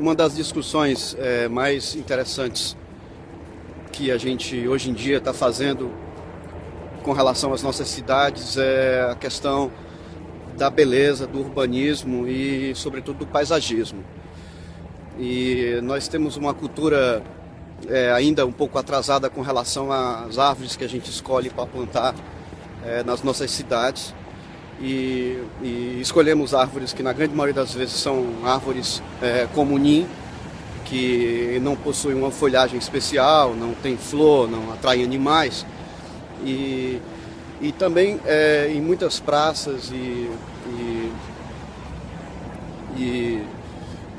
Uma das discussões é, mais interessantes que a gente hoje em dia está fazendo com relação às nossas cidades é a questão da beleza, do urbanismo e, sobretudo, do paisagismo. E nós temos uma cultura é, ainda um pouco atrasada com relação às árvores que a gente escolhe para plantar é, nas nossas cidades. E, e, escolhemos árvores que, na grande maioria das vezes, são árvores é, comunim, que não possuem uma folhagem especial, não tem flor, não atraem animais. E, e também é, em muitas praças e, e, e,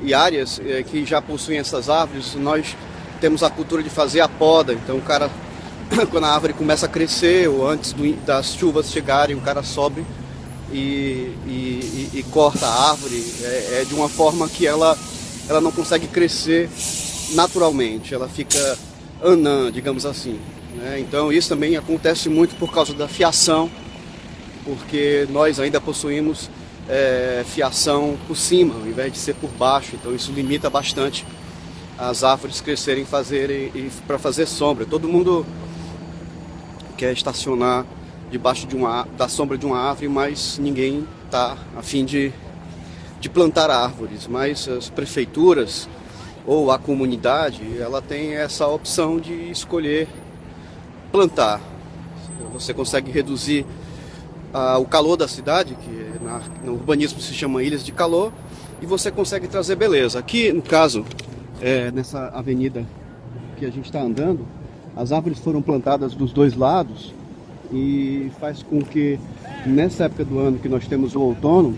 e áreas é, que já possuem essas árvores, nós temos a cultura de fazer a poda. Então o cara, quando a árvore começa a crescer ou antes do, das chuvas chegarem, o cara sobe e, e, e, corta a árvore é, é, de uma forma que ela, ela não consegue crescer naturalmente, ela fica anã, digamos assim. Né? Então isso também acontece muito por causa da fiação, porque nós ainda possuímos é, fiação por cima, ao invés de ser por baixo. Então isso limita bastante as árvores crescerem fazerem, e para fazer sombra. Todo mundo quer estacionar debaixo de uma, da sombra de uma árvore, mas ninguém está a fim de, de plantar árvores. Mas as prefeituras ou a comunidade, ela tem essa opção de escolher plantar. Você consegue reduzir ah, o calor da cidade, que na, no urbanismo se chama ilhas de calor, e você consegue trazer beleza. Aqui, no caso, é, nessa avenida que a gente está andando, as árvores foram plantadas dos dois lados e faz com que nessa época do ano que nós temos o outono,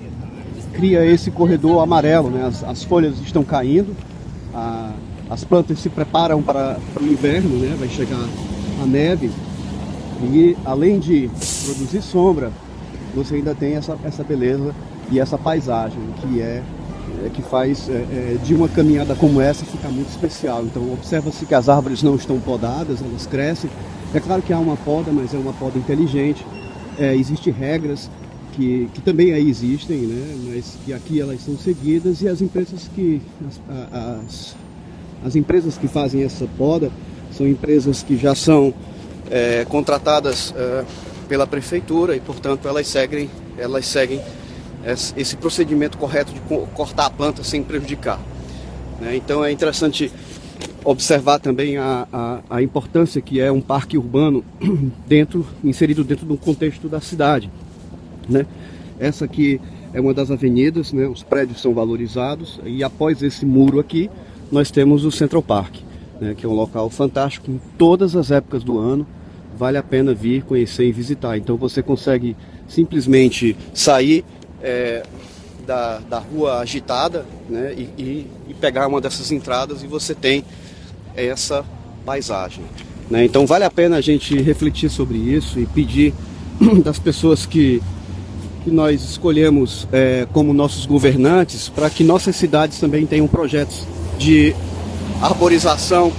cria esse corredor amarelo, né? as, as folhas estão caindo, a, as plantas se preparam para, para o inverno, né? vai chegar a neve e além de produzir sombra, você ainda tem essa, essa beleza e essa paisagem que é, é que faz é, é, de uma caminhada como essa ficar muito especial. Então observa-se que as árvores não estão podadas, elas crescem. É claro que há uma poda, mas é uma poda inteligente. É, Existem regras que, que também aí existem, né? mas que aqui elas são seguidas e as empresas que as, as, as empresas que fazem essa poda são empresas que já são é, contratadas é, pela prefeitura e, portanto, elas seguem, elas seguem esse procedimento correto de cortar a planta sem prejudicar. Né? Então é interessante observar também a, a, a, importância que é um parque urbano dentro, inserido dentro do contexto da cidade. Né? Essa aqui é uma das avenidas, né? os prédios são valorizados e após esse muro aqui nós temos o Central Park né, que é um local fantástico em todas as épocas do ano. Vale a pena vir, conhecer e visitar. Então você consegue simplesmente sair é, da, da rua agitada né, e, e, e, pegar uma dessas entradas e você tem essa paisagem. Né? Então vale a pena a gente refletir sobre isso e pedir das pessoas que, que nós escolhemos é, como nossos governantes para que nossas cidades também tenham projetos de arborização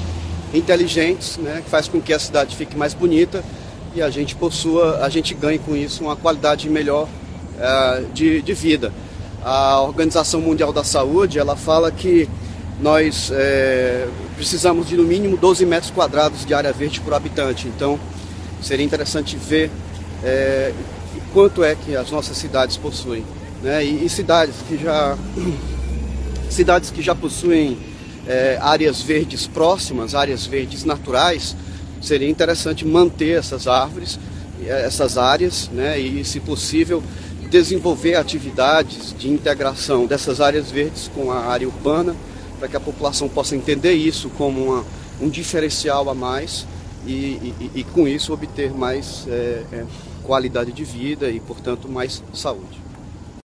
inteligentes, né, que faz com que a cidade fique mais bonita e a gente possua, a gente ganhe com isso uma qualidade melhor uh, de, de vida. A Organização Mundial da Saúde ela fala que nós é, precisamos de no mínimo 12 metros quadrados de área verde por habitante. Então seria interessante ver é, quanto é que as nossas cidades possuem. Né? E, e cidades que já cidades que já possuem é, áreas verdes próximas, áreas verdes naturais, seria interessante manter essas árvores, é, essas áreas, né, e, se possível, desenvolver atividades de integração dessas áreas verdes com a área urbana, para que a população possa entender isso como uma, um diferencial a mais e, e, e com isso obter mais é, é, qualidade de vida e, portanto, mais saúde.